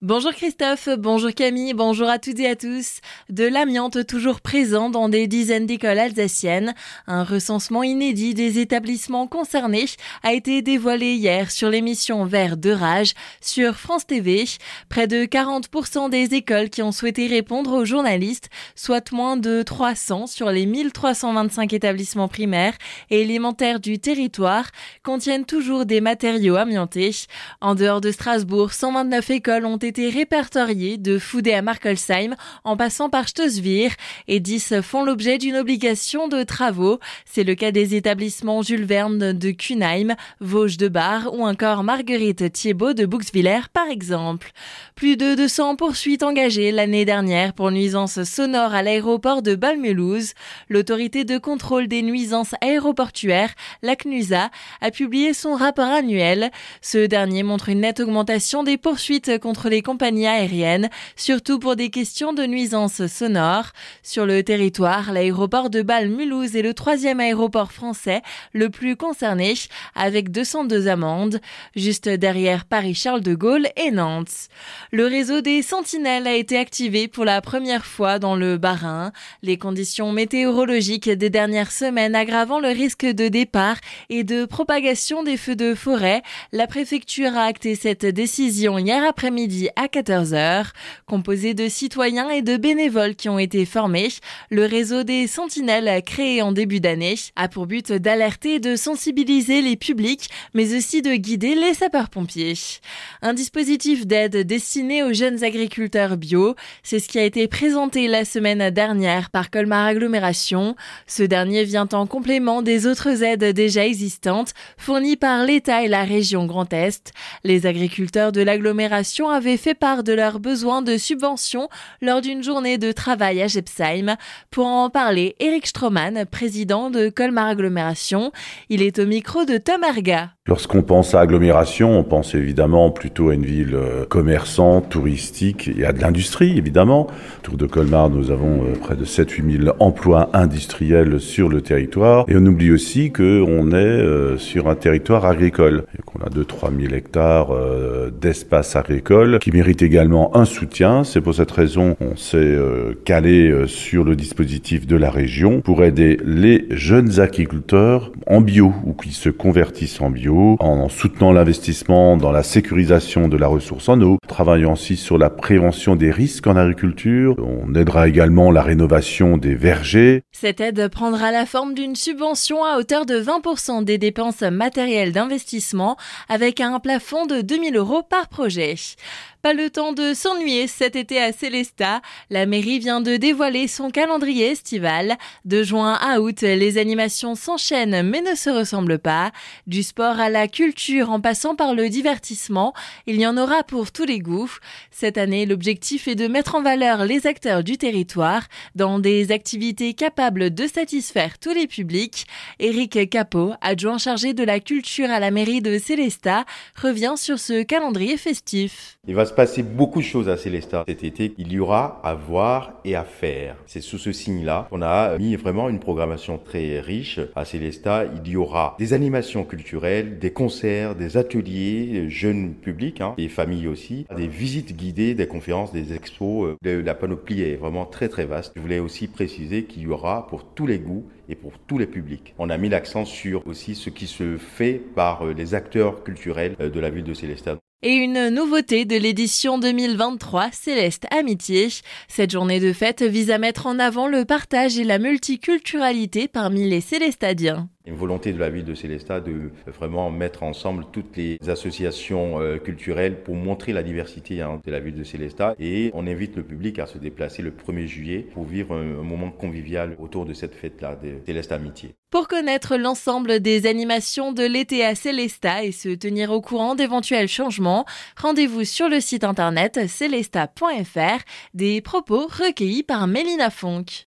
Bonjour Christophe, bonjour Camille, bonjour à toutes et à tous. De l'amiante toujours présent dans des dizaines d'écoles alsaciennes, un recensement inédit des établissements concernés a été dévoilé hier sur l'émission Vert de Rage sur France TV. Près de 40% des écoles qui ont souhaité répondre aux journalistes, soit moins de 300 sur les 1325 établissements primaires et élémentaires du territoire, contiennent toujours des matériaux amiantés. En dehors de Strasbourg, 129 écoles ont été été répertoriés de Foudé à Markolsheim en passant par Stossvir et 10 font l'objet d'une obligation de travaux. C'est le cas des établissements Jules Verne de Kunheim, Vosges de Bar ou encore Marguerite Thiebaud de Bouxwiller par exemple. Plus de 200 poursuites engagées l'année dernière pour nuisances sonores à l'aéroport de Balmulhouse. L'autorité de contrôle des nuisances aéroportuaires, la CNUSA, a publié son rapport annuel. Ce dernier montre une nette augmentation des poursuites contre les compagnies aériennes, surtout pour des questions de nuisances sonores. Sur le territoire, l'aéroport de Bâle-Mulhouse est le troisième aéroport français le plus concerné, avec 202 amendes, juste derrière Paris-Charles de Gaulle et Nantes. Le réseau des sentinelles a été activé pour la première fois dans le Bas-Rhin. Les conditions météorologiques des dernières semaines aggravant le risque de départ et de propagation des feux de forêt, la préfecture a acté cette décision hier après-midi à 14h. Composé de citoyens et de bénévoles qui ont été formés, le réseau des sentinelles créé en début d'année a pour but d'alerter et de sensibiliser les publics, mais aussi de guider les sapeurs-pompiers. Un dispositif d'aide destiné aux jeunes agriculteurs bio, c'est ce qui a été présenté la semaine dernière par Colmar Agglomération. Ce dernier vient en complément des autres aides déjà existantes fournies par l'État et la région Grand Est. Les agriculteurs de l'agglomération avaient fait part de leurs besoins de subventions lors d'une journée de travail à Jepsheim. Pour en parler, Eric Stroman, président de Colmar Agglomération, il est au micro de Tom Arga. Lorsqu'on pense à agglomération, on pense évidemment plutôt à une ville euh, commerçante, touristique et à de l'industrie, évidemment. Autour de Colmar, nous avons euh, près de 7-8 000 emplois industriels sur le territoire. Et on oublie aussi qu'on est euh, sur un territoire agricole. On a 2-3 000 hectares d'espace agricole qui mérite également un soutien. C'est pour cette raison qu'on s'est calé sur le dispositif de la région pour aider les jeunes agriculteurs en bio ou qui se convertissent en bio en soutenant l'investissement dans la sécurisation de la ressource en eau, travaillant aussi sur la prévention des risques en agriculture. On aidera également la rénovation des vergers. Cette aide prendra la forme d'une subvention à hauteur de 20% des dépenses matérielles d'investissement avec un plafond de 2000 euros par projet. Pas le temps de s'ennuyer cet été à Célesta. La mairie vient de dévoiler son calendrier estival. De juin à août, les animations s'enchaînent mais ne se ressemblent pas. Du sport à la culture en passant par le divertissement, il y en aura pour tous les goûts. Cette année, l'objectif est de mettre en valeur les acteurs du territoire dans des activités capables de satisfaire tous les publics. Éric Capot, adjoint chargé de la culture à la mairie de Célesta, revient sur ce calendrier festif se passer beaucoup de choses à Célestat cet été. Il y aura à voir et à faire. C'est sous ce signe-là qu'on a mis vraiment une programmation très riche à Célestat. Il y aura des animations culturelles, des concerts, des ateliers, jeunes publics, hein, des familles aussi, des visites guidées, des conférences, des expos. Euh, la panoplie est vraiment très très vaste. Je voulais aussi préciser qu'il y aura pour tous les goûts et pour tous les publics. On a mis l'accent sur aussi ce qui se fait par euh, les acteurs culturels euh, de la ville de Célestat. Et une nouveauté de l'édition 2023, Céleste Amitié. Cette journée de fête vise à mettre en avant le partage et la multiculturalité parmi les Célestadiens. Une volonté de la ville de Célestat de vraiment mettre ensemble toutes les associations euh, culturelles pour montrer la diversité hein, de la ville de Célestat. Et on invite le public à se déplacer le 1er juillet pour vivre un, moment convivial autour de cette fête-là, de Célestat Amitié. Pour connaître l'ensemble des animations de l'été à Célestat et se tenir au courant d'éventuels changements, rendez-vous sur le site internet célesta.fr des propos recueillis par Mélina Fonck.